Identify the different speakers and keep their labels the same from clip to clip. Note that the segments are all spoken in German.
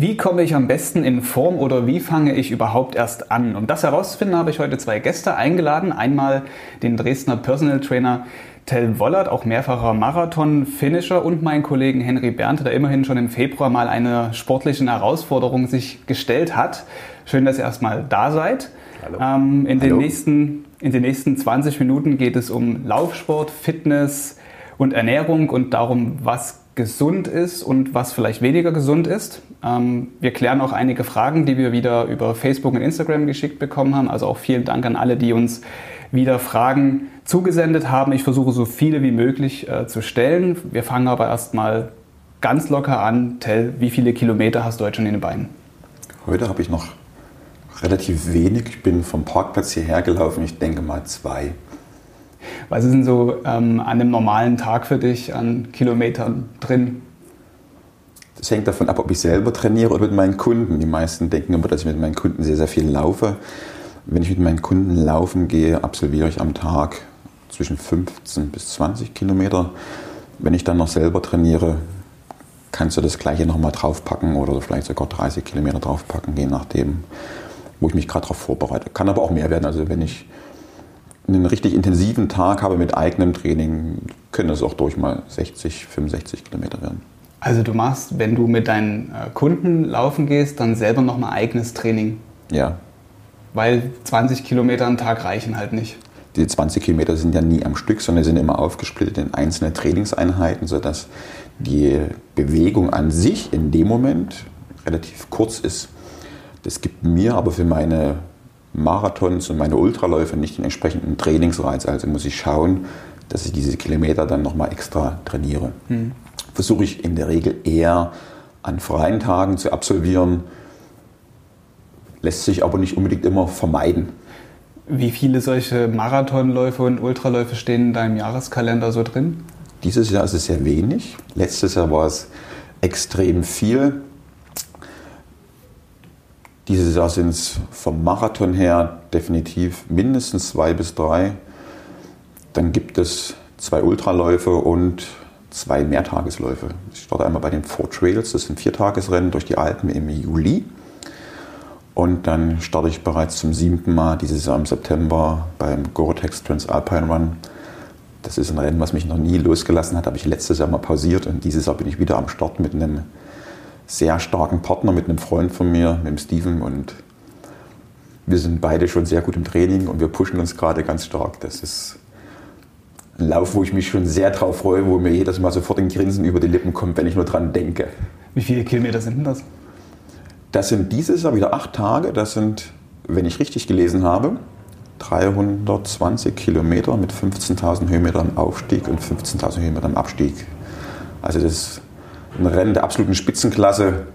Speaker 1: Wie komme ich am besten in Form oder wie fange ich überhaupt erst an? Um das herauszufinden, habe ich heute zwei Gäste eingeladen. Einmal den Dresdner Personal Trainer Tell Wollert, auch mehrfacher Marathon-Finisher und meinen Kollegen Henry Bernte, der immerhin schon im Februar mal eine sportliche Herausforderung sich gestellt hat. Schön, dass ihr erstmal da seid. Hallo. Ähm, in, Hallo. Den nächsten, in den nächsten 20 Minuten geht es um Laufsport, Fitness und Ernährung und darum, was gesund ist und was vielleicht weniger gesund ist. Ähm, wir klären auch einige Fragen, die wir wieder über Facebook und Instagram geschickt bekommen haben. Also auch vielen Dank an alle, die uns wieder Fragen zugesendet haben. Ich versuche so viele wie möglich äh, zu stellen. Wir fangen aber erstmal ganz locker an. Tell, wie viele Kilometer hast du heute schon in den Beinen?
Speaker 2: Heute habe ich noch relativ wenig. Ich bin vom Parkplatz hierher gelaufen. Ich denke mal zwei.
Speaker 1: Was ist denn so ähm, an einem normalen Tag für dich an Kilometern drin?
Speaker 2: Das hängt davon ab, ob ich selber trainiere oder mit meinen Kunden. Die meisten denken immer, dass ich mit meinen Kunden sehr, sehr viel laufe. Wenn ich mit meinen Kunden laufen gehe, absolviere ich am Tag zwischen 15 bis 20 Kilometer. Wenn ich dann noch selber trainiere, kannst du das gleiche nochmal draufpacken oder vielleicht sogar 30 Kilometer draufpacken, je nachdem, wo ich mich gerade darauf vorbereite. Kann aber auch mehr werden. Also wenn ich einen richtig intensiven Tag habe mit eigenem Training, können es auch durch mal 60, 65 Kilometer werden.
Speaker 1: Also du machst, wenn du mit deinen äh, Kunden laufen gehst, dann selber nochmal eigenes Training?
Speaker 2: Ja.
Speaker 1: Weil 20 Kilometer am Tag reichen halt nicht.
Speaker 2: Die 20 Kilometer sind ja nie am Stück, sondern sind immer aufgesplittet in einzelne Trainingseinheiten, sodass die Bewegung an sich in dem Moment relativ kurz ist. Das gibt mir aber für meine Marathons und meine Ultraläufe nicht den entsprechenden Trainingsreiz. Also muss ich schauen, dass ich diese Kilometer dann nochmal extra trainiere. Mhm. Versuche ich in der Regel eher an freien Tagen zu absolvieren, lässt sich aber nicht unbedingt immer vermeiden.
Speaker 1: Wie viele solche Marathonläufe und Ultraläufe stehen in deinem Jahreskalender so drin?
Speaker 2: Dieses Jahr ist es sehr wenig. Letztes Jahr war es extrem viel. Dieses Jahr sind es vom Marathon her definitiv mindestens zwei bis drei. Dann gibt es zwei Ultraläufe und zwei Mehrtagesläufe. Ich starte einmal bei den Four Trails, das sind Viertagesrennen durch die Alpen im Juli. Und dann starte ich bereits zum siebten Mal dieses Jahr im September beim Gore-Tex Transalpine Run. Das ist ein Rennen, was mich noch nie losgelassen hat, habe ich letztes Jahr mal pausiert und dieses Jahr bin ich wieder am Start mit einem sehr starken Partner mit einem Freund von mir, mit dem Steven. Und wir sind beide schon sehr gut im Training und wir pushen uns gerade ganz stark. Das ist ein Lauf, wo ich mich schon sehr drauf freue, wo mir jedes Mal sofort ein Grinsen über die Lippen kommt, wenn ich nur dran denke.
Speaker 1: Wie viele Kilometer sind denn das?
Speaker 2: Das sind dieses Jahr wieder acht Tage. Das sind, wenn ich richtig gelesen habe, 320 Kilometer mit 15.000 Höhenmetern Aufstieg und 15.000 Höhenmetern Abstieg. Also das ist ein Rennen der absoluten Spitzenklasse.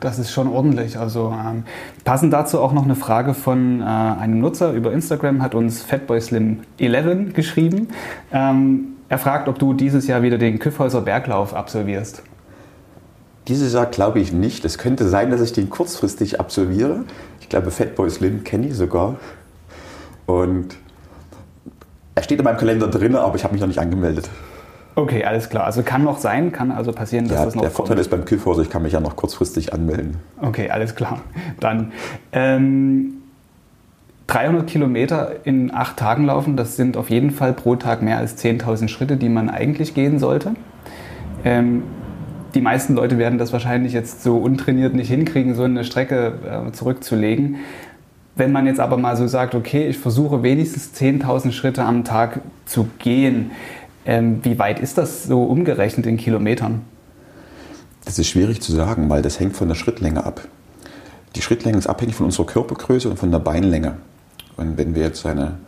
Speaker 1: Das ist schon ordentlich. Also ähm, passend dazu auch noch eine Frage von äh, einem Nutzer über Instagram hat uns FatboySlim11 geschrieben. Ähm, er fragt, ob du dieses Jahr wieder den Küffhäuser Berglauf absolvierst.
Speaker 2: Dieses Jahr glaube ich nicht. Es könnte sein, dass ich den kurzfristig absolviere. Ich glaube, Fatboy Slim kenne ich sogar. Und er steht in meinem Kalender drin, aber ich habe mich noch nicht angemeldet.
Speaker 1: Okay, alles klar. Also kann noch sein, kann also passieren, dass
Speaker 2: ja,
Speaker 1: das noch
Speaker 2: Der Vorteil kommt. ist beim Kühlhause, ich kann mich ja noch kurzfristig anmelden.
Speaker 1: Okay, alles klar. Dann ähm, 300 Kilometer in acht Tagen laufen, das sind auf jeden Fall pro Tag mehr als 10.000 Schritte, die man eigentlich gehen sollte. Ähm, die meisten Leute werden das wahrscheinlich jetzt so untrainiert nicht hinkriegen, so eine Strecke äh, zurückzulegen. Wenn man jetzt aber mal so sagt, okay, ich versuche wenigstens 10.000 Schritte am Tag zu gehen, ähm, wie weit ist das so umgerechnet in Kilometern?
Speaker 2: Das ist schwierig zu sagen, weil das hängt von der Schrittlänge ab. Die Schrittlänge ist abhängig von unserer Körpergröße und von der Beinlänge. Und wenn wir jetzt eine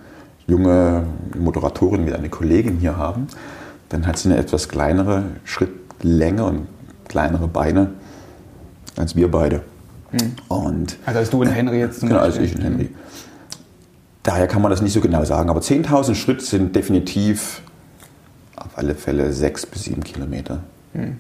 Speaker 2: junge Moderatorin wie eine Kollegin hier haben, dann hat sie eine etwas kleinere Schrittlänge und kleinere Beine als wir beide.
Speaker 1: Hm. Und, also als du und Henry jetzt
Speaker 2: zum Genau, als ich und Henry. Daher kann man das nicht so genau sagen. Aber 10.000 Schritt sind definitiv auf alle Fälle sechs bis sieben Kilometer. Hm.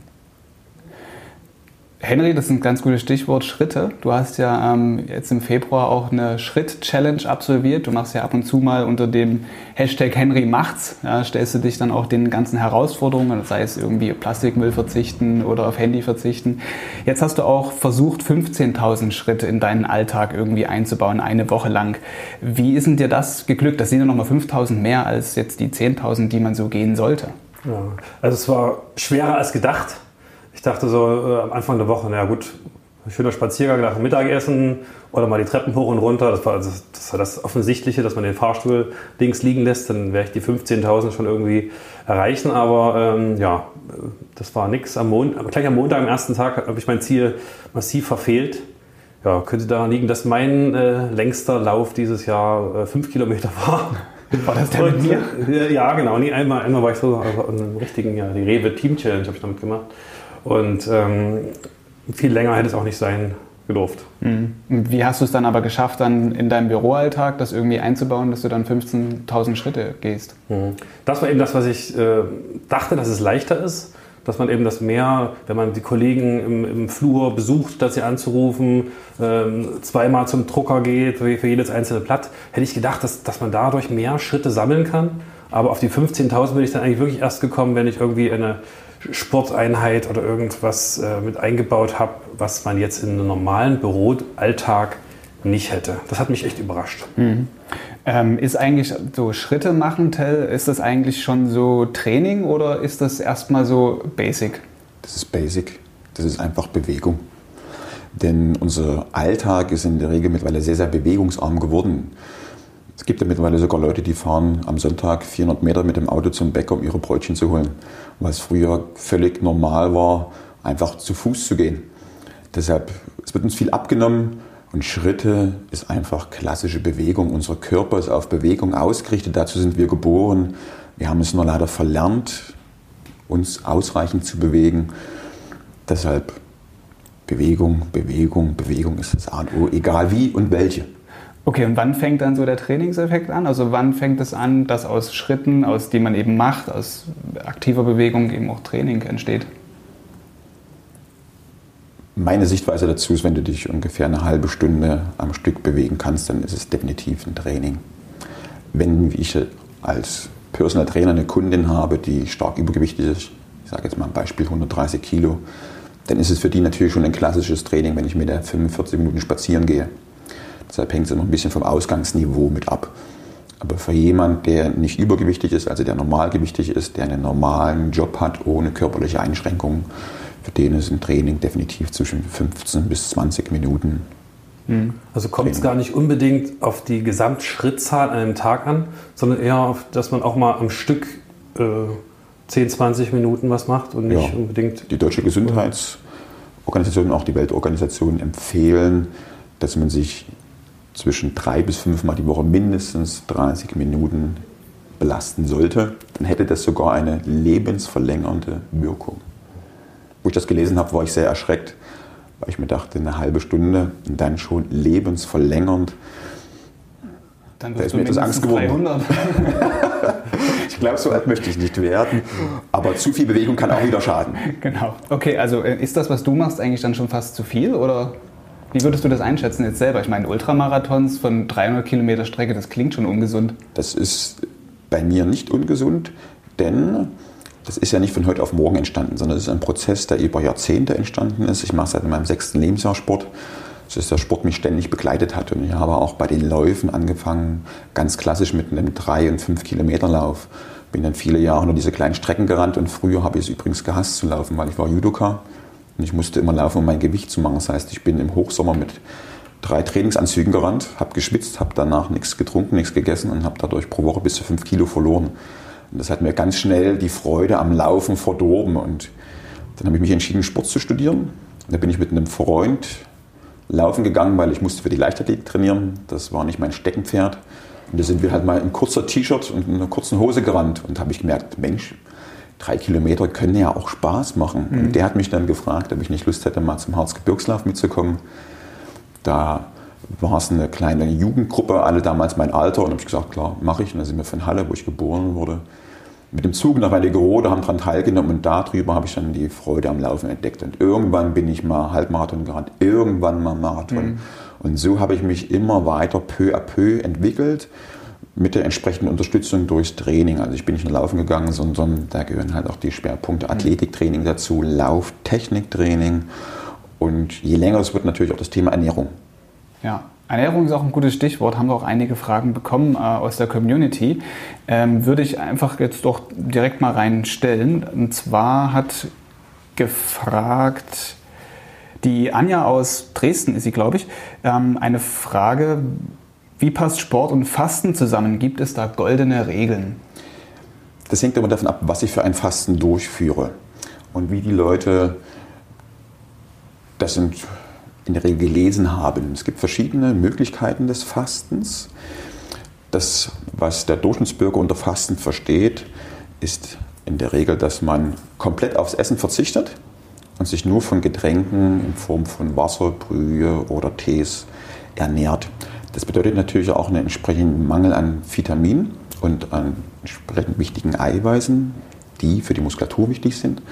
Speaker 1: Henry, das ist ein ganz gutes Stichwort, Schritte. Du hast ja ähm, jetzt im Februar auch eine Schritt-Challenge absolviert. Du machst ja ab und zu mal unter dem Hashtag Henry macht's, ja, stellst du dich dann auch den ganzen Herausforderungen, sei es irgendwie Plastikmüll verzichten oder auf Handy verzichten. Jetzt hast du auch versucht, 15.000 Schritte in deinen Alltag irgendwie einzubauen, eine Woche lang. Wie ist denn dir das geglückt? Das sind ja nochmal 5.000 mehr als jetzt die 10.000, die man so gehen sollte.
Speaker 3: Ja, also es war schwerer als gedacht ich dachte so äh, am Anfang der Woche, naja gut, schöner Spaziergang nach dem Mittagessen oder mal die Treppen hoch und runter. Das war, also, das, war das Offensichtliche, dass man den Fahrstuhl links liegen lässt. Dann werde ich die 15.000 schon irgendwie erreichen. Aber ähm, ja, das war nichts. Am Montag, gleich am Montag, am ersten Tag, habe ich mein Ziel massiv verfehlt. Ja, könnte daran liegen, dass mein äh, längster Lauf dieses Jahr äh, fünf Kilometer war.
Speaker 1: War das der mit mir?
Speaker 3: Äh, ja, genau. Nee, einmal, einmal war ich so also in einem richtigen, ja, die Rewe Team Challenge habe ich damit gemacht. Und ähm, viel länger hätte es auch nicht sein gedurft.
Speaker 1: Mhm. Wie hast du es dann aber geschafft, dann in deinem Büroalltag das irgendwie einzubauen, dass du dann 15.000 Schritte gehst?
Speaker 3: Mhm. Das war eben das, was ich äh, dachte, dass es leichter ist. Dass man eben das mehr, wenn man die Kollegen im, im Flur besucht, dass sie anzurufen, ähm, zweimal zum Drucker geht für, jedes einzelne Blatt, hätte ich gedacht, dass, dass man dadurch mehr Schritte sammeln kann. Aber auf die 15.000 bin ich dann eigentlich wirklich erst gekommen, wenn ich irgendwie eine Sporteinheit oder irgendwas äh, mit eingebaut habe, was man jetzt in einem normalen Büroalltag nicht hätte. Das hat mich echt überrascht.
Speaker 1: Mhm. Ähm, ist eigentlich so Schritte machen, Tell, ist das eigentlich schon so Training oder ist das erstmal so Basic?
Speaker 2: Das ist Basic. Das ist einfach Bewegung. Denn unser Alltag ist in der Regel mittlerweile sehr, sehr bewegungsarm geworden. Es gibt ja mittlerweile sogar Leute, die fahren am Sonntag 400 Meter mit dem Auto zum Bäcker, um ihre Brötchen zu holen. Es früher völlig normal war, einfach zu Fuß zu gehen. Deshalb, es wird uns viel abgenommen und Schritte ist einfach klassische Bewegung. Unser Körper ist auf Bewegung ausgerichtet, dazu sind wir geboren. Wir haben es nur leider verlernt, uns ausreichend zu bewegen. Deshalb Bewegung, Bewegung, Bewegung ist das A und O, egal wie und welche.
Speaker 1: Okay, und wann fängt dann so der Trainingseffekt an? Also wann fängt es an, dass aus Schritten, aus die man eben macht, aus aktiver Bewegung eben auch Training entsteht?
Speaker 2: Meine Sichtweise dazu ist, wenn du dich ungefähr eine halbe Stunde am Stück bewegen kannst, dann ist es definitiv ein Training. Wenn ich als Personal Trainer eine Kundin habe, die stark übergewichtig ist, ich sage jetzt mal ein Beispiel 130 Kilo, dann ist es für die natürlich schon ein klassisches Training, wenn ich mit der 45 Minuten spazieren gehe. Deshalb hängt es immer ein bisschen vom Ausgangsniveau mit ab. Aber für jemanden, der nicht übergewichtig ist, also der normalgewichtig ist, der einen normalen Job hat, ohne körperliche Einschränkungen, für den ist ein Training definitiv zwischen 15 bis 20 Minuten.
Speaker 3: Hm. Also kommt es gar nicht unbedingt auf die Gesamtschrittzahl an einem Tag an, sondern eher auf, dass man auch mal am Stück äh, 10, 20 Minuten was macht und nicht ja. unbedingt.
Speaker 2: Die Deutsche Gesundheitsorganisation und auch die Weltorganisation empfehlen, dass man sich zwischen drei bis fünfmal die Woche mindestens 30 Minuten belasten sollte, dann hätte das sogar eine lebensverlängernde Wirkung. Wo ich das gelesen habe, war ich sehr erschreckt, weil ich mir dachte, eine halbe Stunde und dann schon lebensverlängernd.
Speaker 1: Dann da ist mir etwas Angst geworden.
Speaker 2: ich glaube, so alt möchte ich nicht werden. Aber zu viel Bewegung kann auch wieder schaden.
Speaker 1: Genau. Okay, also äh, ist das, was du machst, eigentlich dann schon fast zu viel? Oder? Wie würdest du das einschätzen jetzt selber? Ich meine, Ultramarathons von 300 Kilometer Strecke, das klingt schon ungesund.
Speaker 2: Das ist bei mir nicht ungesund, denn das ist ja nicht von heute auf morgen entstanden, sondern es ist ein Prozess, der über Jahrzehnte entstanden ist. Ich mache seit meinem sechsten Lebensjahr Sport. Das ist der Sport mich ständig begleitet hat. Und ich habe auch bei den Läufen angefangen, ganz klassisch mit einem 3- und 5-Kilometer-Lauf. Bin dann viele Jahre nur diese kleinen Strecken gerannt und früher habe ich es übrigens gehasst zu laufen, weil ich war Judoka. Und ich musste immer laufen, um mein Gewicht zu machen. Das heißt, ich bin im Hochsommer mit drei Trainingsanzügen gerannt, habe geschwitzt, habe danach nichts getrunken, nichts gegessen und habe dadurch pro Woche bis zu fünf Kilo verloren. Und das hat mir ganz schnell die Freude am Laufen verdorben. Und dann habe ich mich entschieden, Sport zu studieren. Da bin ich mit einem Freund laufen gegangen, weil ich musste für die Leichtathletik trainieren. Das war nicht mein Steckenpferd. Und da sind wir halt mal in kurzer T-Shirt und einer kurzen Hose gerannt. Und habe ich gemerkt, Mensch, drei Kilometer können ja auch Spaß machen. Mhm. Und der hat mich dann gefragt, ob ich nicht Lust hätte, mal zum Harzgebirgslauf mitzukommen. Da war es eine kleine Jugendgruppe, alle damals mein Alter. Und habe ich gesagt, klar, mache ich. Und dann sind wir von Halle, wo ich geboren wurde, mit dem Zug nach Wernigerode, haben daran teilgenommen und darüber habe ich dann die Freude am Laufen entdeckt. Und irgendwann bin ich mal Halbmarathon gerannt, irgendwann mal Marathon. Mhm. Und so habe ich mich immer weiter peu à peu entwickelt mit der entsprechenden Unterstützung durchs Training. Also ich bin nicht nur laufen gegangen, sondern da gehören halt auch die Schwerpunkte mhm. Athletiktraining dazu, Lauftechniktraining und je länger es wird natürlich auch das Thema Ernährung.
Speaker 1: Ja, Ernährung ist auch ein gutes Stichwort, haben wir auch einige Fragen bekommen äh, aus der Community. Ähm, würde ich einfach jetzt doch direkt mal reinstellen. Und zwar hat gefragt, die Anja aus Dresden ist sie, glaube ich, ähm, eine Frage, wie passt Sport und Fasten zusammen? Gibt es da goldene Regeln?
Speaker 2: Das hängt immer davon ab, was ich für ein Fasten durchführe und wie die Leute das in der Regel gelesen haben. Es gibt verschiedene Möglichkeiten des Fastens. Das, was der Durchschnittsbürger unter Fasten versteht, ist in der Regel, dass man komplett aufs Essen verzichtet und sich nur von Getränken in Form von Wasser, Brühe oder Tees ernährt. Das bedeutet natürlich auch einen entsprechenden Mangel an Vitaminen und an entsprechend wichtigen Eiweißen, die für die Muskulatur wichtig sind.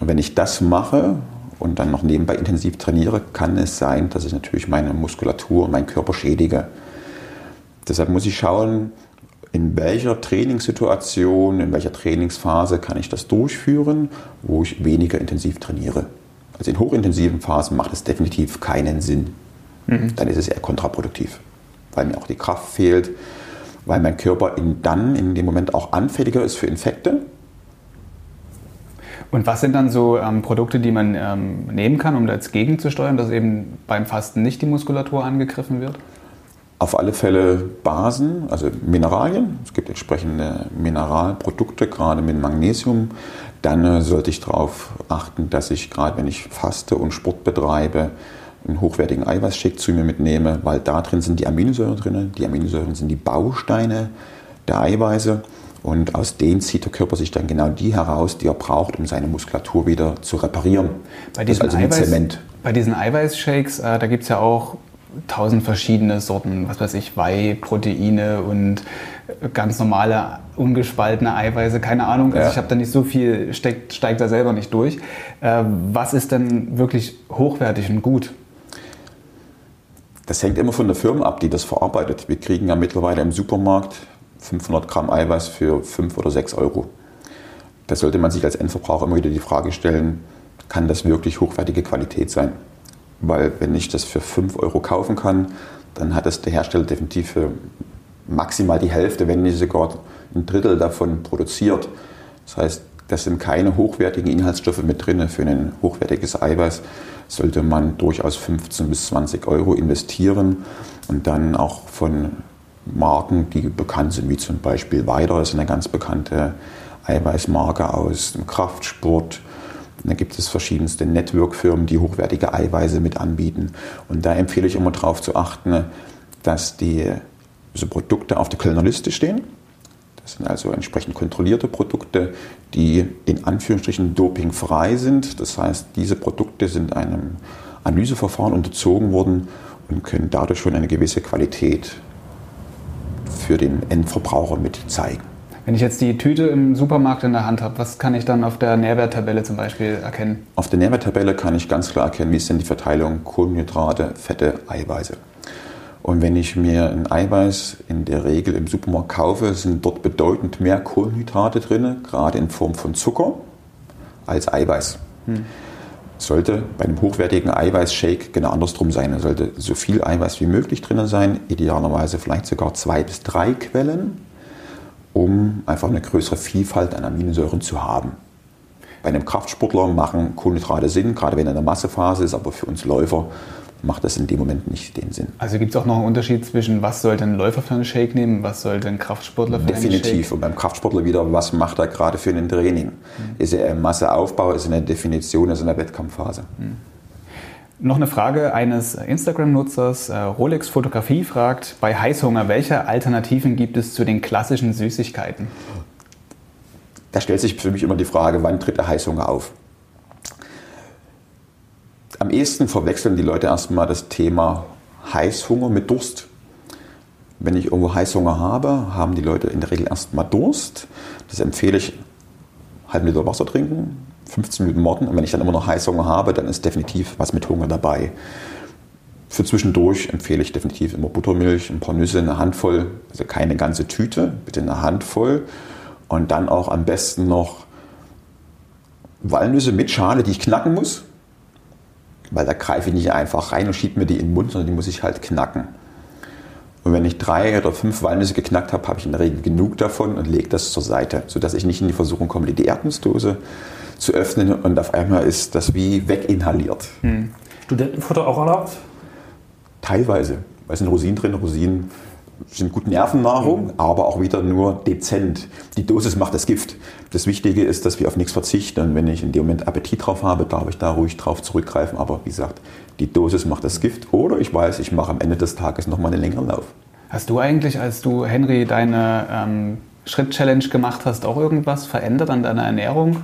Speaker 2: Und wenn ich das mache und dann noch nebenbei intensiv trainiere, kann es sein, dass ich natürlich meine Muskulatur und meinen Körper schädige. Deshalb muss ich schauen, in welcher Trainingssituation, in welcher Trainingsphase kann ich das durchführen, wo ich weniger intensiv trainiere. Also in hochintensiven Phasen macht es definitiv keinen Sinn. Mhm. Dann ist es eher kontraproduktiv, weil mir auch die Kraft fehlt, weil mein Körper in dann in dem Moment auch anfälliger ist für Infekte
Speaker 1: und was sind dann so ähm, Produkte, die man ähm, nehmen kann, um das gegenzusteuern, dass eben beim Fasten nicht die Muskulatur angegriffen wird?
Speaker 2: Auf alle Fälle Basen, also Mineralien. Es gibt entsprechende Mineralprodukte, gerade mit Magnesium. Dann äh, sollte ich darauf achten, dass ich gerade, wenn ich faste und Sport betreibe, einen hochwertigen Eiweißshake zu mir mitnehme, weil da drin sind die Aminosäuren drin. Die Aminosäuren sind die Bausteine der Eiweiße. Und aus denen zieht der Körper sich dann genau die heraus, die er braucht, um seine Muskulatur wieder zu reparieren.
Speaker 1: Bei diesen, also Eiweiß, Zement. Bei diesen Eiweißshakes, äh, da gibt es ja auch tausend verschiedene Sorten, was weiß ich, Whey, Proteine und ganz normale, ungespaltene Eiweiße, keine Ahnung. Also ja. ich habe da nicht so viel, steigt, steigt da selber nicht durch. Äh, was ist denn wirklich hochwertig und gut?
Speaker 2: Das hängt immer von der Firma ab, die das verarbeitet. Wir kriegen ja mittlerweile im Supermarkt 500 Gramm Eiweiß für 5 oder 6 Euro. Da sollte man sich als Endverbraucher immer wieder die Frage stellen, kann das wirklich hochwertige Qualität sein? Weil wenn ich das für 5 Euro kaufen kann, dann hat das der Hersteller definitiv für maximal die Hälfte, wenn nicht sogar ein Drittel davon produziert. Das heißt, das sind keine hochwertigen Inhaltsstoffe mit drin. Für ein hochwertiges Eiweiß sollte man durchaus 15 bis 20 Euro investieren und dann auch von Marken, die bekannt sind, wie zum Beispiel Weider, ist eine ganz bekannte Eiweißmarke aus dem Kraftsport. Da gibt es verschiedenste Network-Firmen, die hochwertige Eiweiße mit anbieten. Und da empfehle ich immer darauf zu achten, dass die so Produkte auf der Kölner Liste stehen. Das sind also entsprechend kontrollierte Produkte, die in Anführungsstrichen dopingfrei sind. Das heißt, diese Produkte sind einem Analyseverfahren unterzogen worden und können dadurch schon eine gewisse Qualität für den Endverbraucher mit zeigen.
Speaker 1: Wenn ich jetzt die Tüte im Supermarkt in der Hand habe, was kann ich dann auf der Nährwerttabelle zum Beispiel erkennen?
Speaker 2: Auf der Nährwerttabelle kann ich ganz klar erkennen, wie ist denn die Verteilung Kohlenhydrate, Fette, Eiweiße. Und wenn ich mir ein Eiweiß in der Regel im Supermarkt kaufe, sind dort bedeutend mehr Kohlenhydrate drin, gerade in Form von Zucker, als Eiweiß. Hm sollte bei einem hochwertigen Eiweißshake genau andersrum sein. Es sollte so viel Eiweiß wie möglich drin sein, idealerweise vielleicht sogar zwei bis drei Quellen, um einfach eine größere Vielfalt an Aminosäuren zu haben. Bei einem Kraftsportler machen Kohlenhydrate Sinn, gerade wenn er in der Massephase ist, aber für uns Läufer macht das in dem Moment nicht den Sinn.
Speaker 1: Also gibt es auch noch einen Unterschied zwischen, was sollte ein Läufer für einen Shake nehmen, was sollte ein Kraftsportler für
Speaker 2: Definitiv. einen Shake? Definitiv. Und beim Kraftsportler wieder, was macht er gerade für ein Training? Mhm. Ist er im Masseaufbau, ist er eine Definition, ist er in der Wettkampfphase? Mhm.
Speaker 1: Noch eine Frage eines Instagram-Nutzers. Äh, Rolex Fotografie fragt, bei Heißhunger, welche Alternativen gibt es zu den klassischen Süßigkeiten?
Speaker 2: Da stellt sich für mich immer die Frage, wann tritt der Heißhunger auf? Am ehesten verwechseln die Leute erstmal das Thema Heißhunger mit Durst. Wenn ich irgendwo Heißhunger habe, haben die Leute in der Regel erstmal Durst. Das empfehle ich, halben Liter Wasser trinken, 15 Minuten warten. Und wenn ich dann immer noch Heißhunger habe, dann ist definitiv was mit Hunger dabei. Für zwischendurch empfehle ich definitiv immer Buttermilch, ein paar Nüsse, eine Handvoll, also keine ganze Tüte, bitte eine Handvoll. Und dann auch am besten noch Walnüsse mit Schale, die ich knacken muss. Weil da greife ich nicht einfach rein und schiebe mir die in den Mund, sondern die muss ich halt knacken. Und wenn ich drei oder fünf Walnüsse geknackt habe, habe ich in der Regel genug davon und lege das zur Seite, sodass ich nicht in die Versuchung komme, die Erdnussdose zu öffnen und auf einmal ist das wie weginhaliert. Hm.
Speaker 3: Studentenfutter auch erlaubt?
Speaker 2: Teilweise. Da sind Rosinen drin. Rosinen sind gute Nervennahrung, aber auch wieder nur dezent. Die Dosis macht das Gift. Das Wichtige ist, dass wir auf nichts verzichten. Und wenn ich in dem Moment Appetit drauf habe, darf ich da ruhig drauf zurückgreifen. Aber wie gesagt, die Dosis macht das Gift. Oder ich weiß, ich mache am Ende des Tages nochmal einen längeren Lauf.
Speaker 1: Hast du eigentlich, als du, Henry, deine ähm, Schritt-Challenge gemacht hast, auch irgendwas verändert an deiner Ernährung?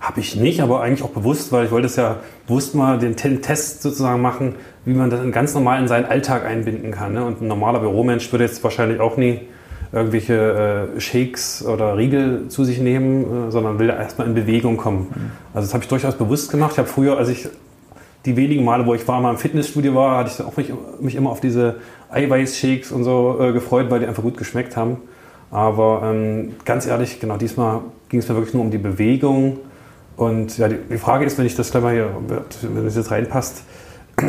Speaker 3: Habe ich nicht, aber eigentlich auch bewusst, weil ich wollte es ja bewusst mal den Test sozusagen machen, wie man das ganz normal in seinen Alltag einbinden kann. Ne? Und ein normaler Büromensch würde jetzt wahrscheinlich auch nie irgendwelche äh, Shakes oder Riegel zu sich nehmen, äh, sondern will erstmal in Bewegung kommen. Mhm. Also das habe ich durchaus bewusst gemacht. Ich habe früher, als ich die wenigen Male, wo ich war, mal im Fitnessstudio war, hatte ich auch mich, mich immer auf diese Eiweißshakes und so äh, gefreut, weil die einfach gut geschmeckt haben. Aber ähm, ganz ehrlich, genau diesmal ging es mir wirklich nur um die Bewegung. Und ja, die, die Frage ist, wenn ich das gleich mal hier, wenn das jetzt reinpasst,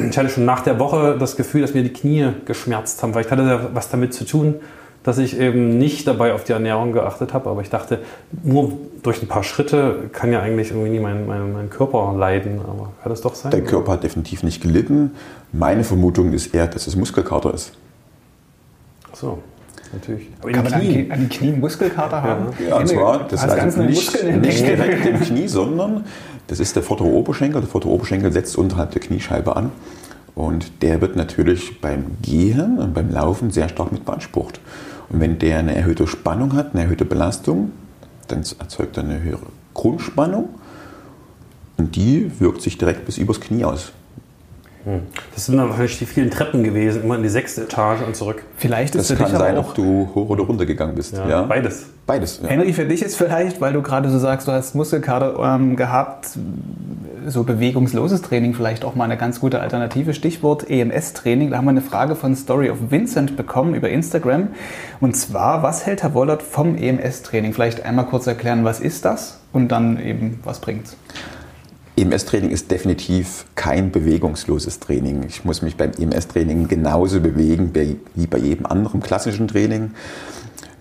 Speaker 3: ich hatte schon nach der Woche das Gefühl, dass mir die Knie geschmerzt haben, weil ich hatte ja was damit zu tun, dass ich eben nicht dabei auf die Ernährung geachtet habe. Aber ich dachte, nur durch ein paar Schritte kann ja eigentlich irgendwie nie mein, mein, mein Körper leiden. Aber kann das doch sein?
Speaker 2: Der Körper hat definitiv nicht gelitten. Meine Vermutung ist eher, dass es Muskelkater ist.
Speaker 3: Ach so natürlich.
Speaker 1: Aber Kann man Knien. an die Knie Muskelkater haben?
Speaker 2: Ja, und zwar, das ist also nicht, nicht direkt im Knie, sondern das ist der vordere Oberschenkel. Der vordere Oberschenkel setzt unterhalb der Kniescheibe an. Und der wird natürlich beim Gehen und beim Laufen sehr stark mit beansprucht. Und wenn der eine erhöhte Spannung hat, eine erhöhte Belastung, dann erzeugt er eine höhere Grundspannung. Und die wirkt sich direkt bis übers Knie aus.
Speaker 3: Hm. Das sind dann wahrscheinlich die vielen Treppen gewesen, immer in die sechste Etage und zurück.
Speaker 2: Vielleicht ist das kann sein, ob du hoch oder runter gegangen bist.
Speaker 3: Ja, ja. Beides.
Speaker 1: Beides. Ja. Henry, für dich ist vielleicht, weil du gerade so sagst, du hast Muskelkater ähm, gehabt, so bewegungsloses Training vielleicht auch mal eine ganz gute Alternative. Stichwort EMS-Training. Da haben wir eine Frage von Story of Vincent bekommen über Instagram. Und zwar, was hält Herr Wollert vom EMS-Training? Vielleicht einmal kurz erklären, was ist das und dann eben, was bringt's?
Speaker 2: EMS-Training ist definitiv kein bewegungsloses Training. Ich muss mich beim EMS-Training genauso bewegen wie bei jedem anderen klassischen Training.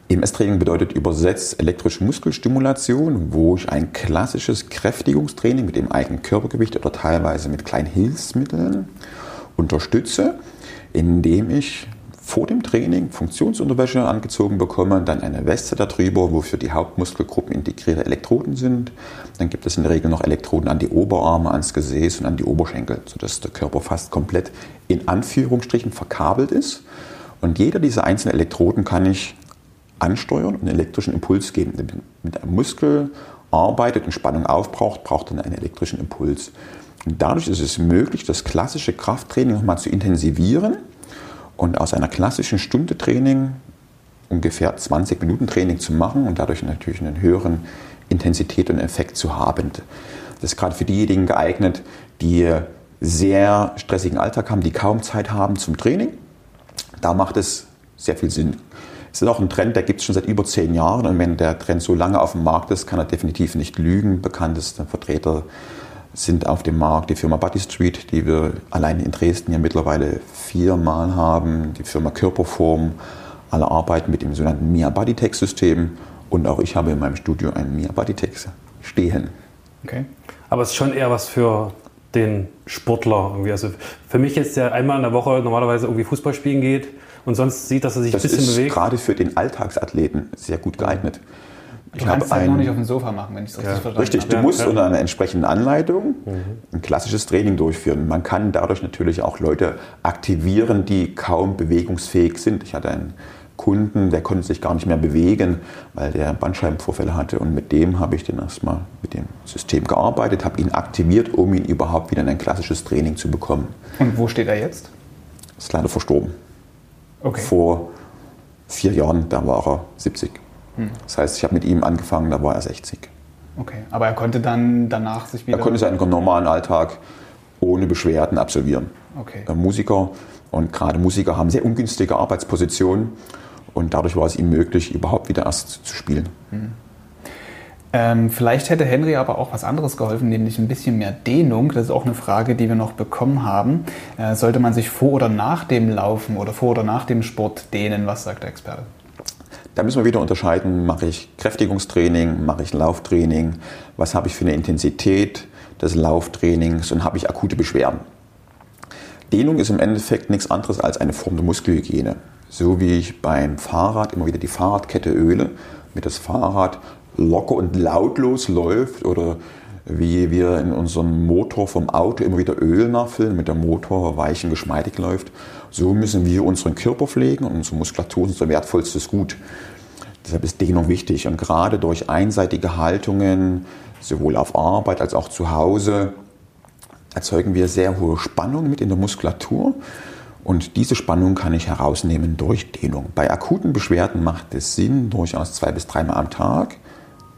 Speaker 2: EMS-Training bedeutet übersetzt elektrische Muskelstimulation, wo ich ein klassisches Kräftigungstraining mit dem eigenen Körpergewicht oder teilweise mit kleinen Hilfsmitteln unterstütze, indem ich vor dem Training Funktionsunterwäsche angezogen bekomme, dann eine Weste darüber, wo für die Hauptmuskelgruppen integrierte Elektroden sind. Dann gibt es in der Regel noch Elektroden an die Oberarme, ans Gesäß und an die Oberschenkel, sodass der Körper fast komplett in Anführungsstrichen verkabelt ist. Und jeder dieser einzelnen Elektroden kann ich ansteuern und einen elektrischen Impuls geben. Wenn ein Muskel arbeitet und Spannung aufbraucht, braucht er einen elektrischen Impuls. Und dadurch ist es möglich, das klassische Krafttraining nochmal zu intensivieren und aus einer klassischen Stunde Training ungefähr 20 Minuten Training zu machen und dadurch natürlich einen höheren Intensität und Effekt zu haben. Das ist gerade für diejenigen geeignet, die sehr stressigen Alltag haben, die kaum Zeit haben zum Training. Da macht es sehr viel Sinn. Es ist auch ein Trend, der gibt es schon seit über zehn Jahren und wenn der Trend so lange auf dem Markt ist, kann er definitiv nicht lügen. Bekannteste Vertreter sind auf dem Markt die Firma Buddy Street, die wir allein in Dresden ja mittlerweile viermal haben, die Firma Körperform, alle arbeiten mit dem sogenannten Mia Bodytech System und auch ich habe in meinem Studio ein Mia Bodytech stehen.
Speaker 3: Okay. Aber es ist schon eher was für den Sportler irgendwie. Also für mich jetzt, der einmal in der Woche normalerweise irgendwie Fußball spielen geht und sonst sieht, dass er sich
Speaker 2: das
Speaker 3: ein bisschen bewegt.
Speaker 2: Das ist gerade für den Alltagsathleten sehr gut geeignet.
Speaker 1: Du kannst es halt noch nicht auf dem Sofa machen, wenn ich es richtig ja. verstanden
Speaker 2: Richtig,
Speaker 1: habe.
Speaker 2: du musst ja. unter einer entsprechenden Anleitung mhm. ein klassisches Training durchführen. Man kann dadurch natürlich auch Leute aktivieren, die kaum bewegungsfähig sind. Ich hatte einen Kunden, der konnte sich gar nicht mehr bewegen, weil der Bandscheibenvorfälle hatte. Und mit dem habe ich dann erstmal mit dem System gearbeitet, habe ihn aktiviert, um ihn überhaupt wieder in ein klassisches Training zu bekommen.
Speaker 1: Und wo steht er jetzt?
Speaker 2: Ist leider verstorben.
Speaker 1: Okay.
Speaker 2: Vor vier Jahren, da war er 70. Hm. Das heißt, ich habe mit ihm angefangen, da war er 60.
Speaker 1: Okay, aber er konnte dann danach sich wieder...
Speaker 2: Er konnte seinen normalen Alltag ohne Beschwerden absolvieren.
Speaker 1: Okay.
Speaker 2: Musiker und gerade Musiker haben sehr ungünstige Arbeitspositionen und dadurch war es ihm möglich, überhaupt wieder erst zu spielen. Hm.
Speaker 1: Ähm, vielleicht hätte Henry aber auch was anderes geholfen, nämlich ein bisschen mehr Dehnung. Das ist auch eine Frage, die wir noch bekommen haben. Äh, sollte man sich vor oder nach dem Laufen oder vor oder nach dem Sport dehnen? Was sagt der Experte?
Speaker 2: Da müssen wir wieder unterscheiden, mache ich Kräftigungstraining, mache ich Lauftraining, was habe ich für eine Intensität des Lauftrainings und habe ich akute Beschwerden. Dehnung ist im Endeffekt nichts anderes als eine Form der Muskelhygiene. So wie ich beim Fahrrad immer wieder die Fahrradkette öle, mit das Fahrrad locker und lautlos läuft oder wie wir in unserem Motor vom Auto immer wieder Öl nachfüllen, mit dem Motor weich und geschmeidig läuft. So müssen wir unseren Körper pflegen und unsere Muskulatur ist unser wertvollstes Gut. Deshalb ist Dehnung wichtig und gerade durch einseitige Haltungen, sowohl auf Arbeit als auch zu Hause, erzeugen wir sehr hohe Spannung mit in der Muskulatur. Und diese Spannung kann ich herausnehmen durch Dehnung. Bei akuten Beschwerden macht es Sinn, durchaus zwei bis dreimal am Tag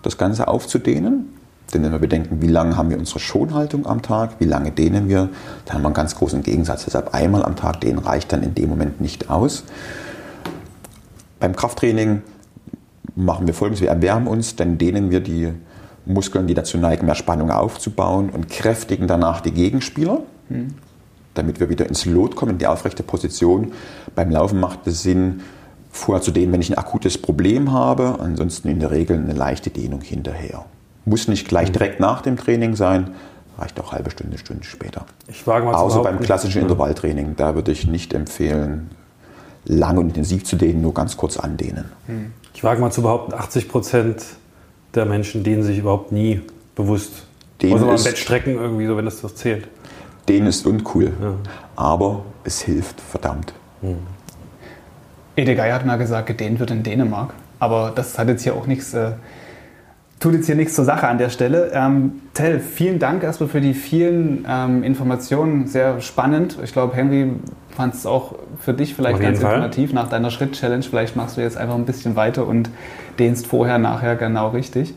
Speaker 2: das Ganze aufzudehnen. Denn wenn wir bedenken, wie lange haben wir unsere Schonhaltung am Tag, wie lange dehnen wir, dann haben wir einen ganz großen Gegensatz. Deshalb einmal am Tag dehnen reicht dann in dem Moment nicht aus. Beim Krafttraining machen wir folgendes, wir erwärmen uns, dann dehnen wir die Muskeln, die dazu neigen, mehr Spannung aufzubauen und kräftigen danach die Gegenspieler, mhm. damit wir wieder ins Lot kommen, in die aufrechte Position. Beim Laufen macht es Sinn, vorher zu dehnen, wenn ich ein akutes Problem habe. Ansonsten in der Regel eine leichte Dehnung hinterher. Muss nicht gleich mhm. direkt nach dem Training sein, reicht auch halbe Stunde, Stunde später.
Speaker 3: Ich wage mal
Speaker 2: Außer beim klassischen mhm. Intervalltraining, da würde ich nicht empfehlen, lang und intensiv zu dehnen, nur ganz kurz andehnen.
Speaker 3: Mhm. Ich wage mal zu behaupten, 80 Prozent der Menschen dehnen sich überhaupt nie bewusst.
Speaker 2: Dehnen
Speaker 3: also mal im Bett strecken irgendwie so, wenn das das zählt.
Speaker 2: Dehnen ist uncool, ja. aber es hilft verdammt. Mhm.
Speaker 1: Ede Geier hat mal gesagt, gedehnt wird in Dänemark. Aber das hat jetzt hier auch nichts, äh, tut jetzt hier nichts zur Sache an der Stelle. Ähm, Tell, vielen Dank erstmal für die vielen ähm, Informationen. Sehr spannend. Ich glaube, Henry fand es auch für dich vielleicht ganz Fall. informativ nach deiner Schritt-Challenge. Vielleicht machst du jetzt einfach ein bisschen weiter und dehnst vorher, nachher genau richtig.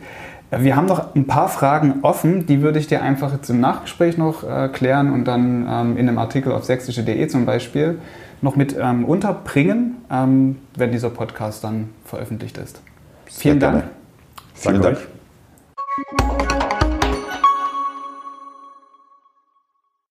Speaker 1: Äh, wir haben noch ein paar Fragen offen, die würde ich dir einfach jetzt im Nachgespräch noch äh, klären und dann ähm, in einem Artikel auf sächsische.de zum Beispiel noch mit ähm, unterbringen, ähm, wenn dieser Podcast dann veröffentlicht ist. Vielen Dank.
Speaker 2: Vielen Dank. Thank you.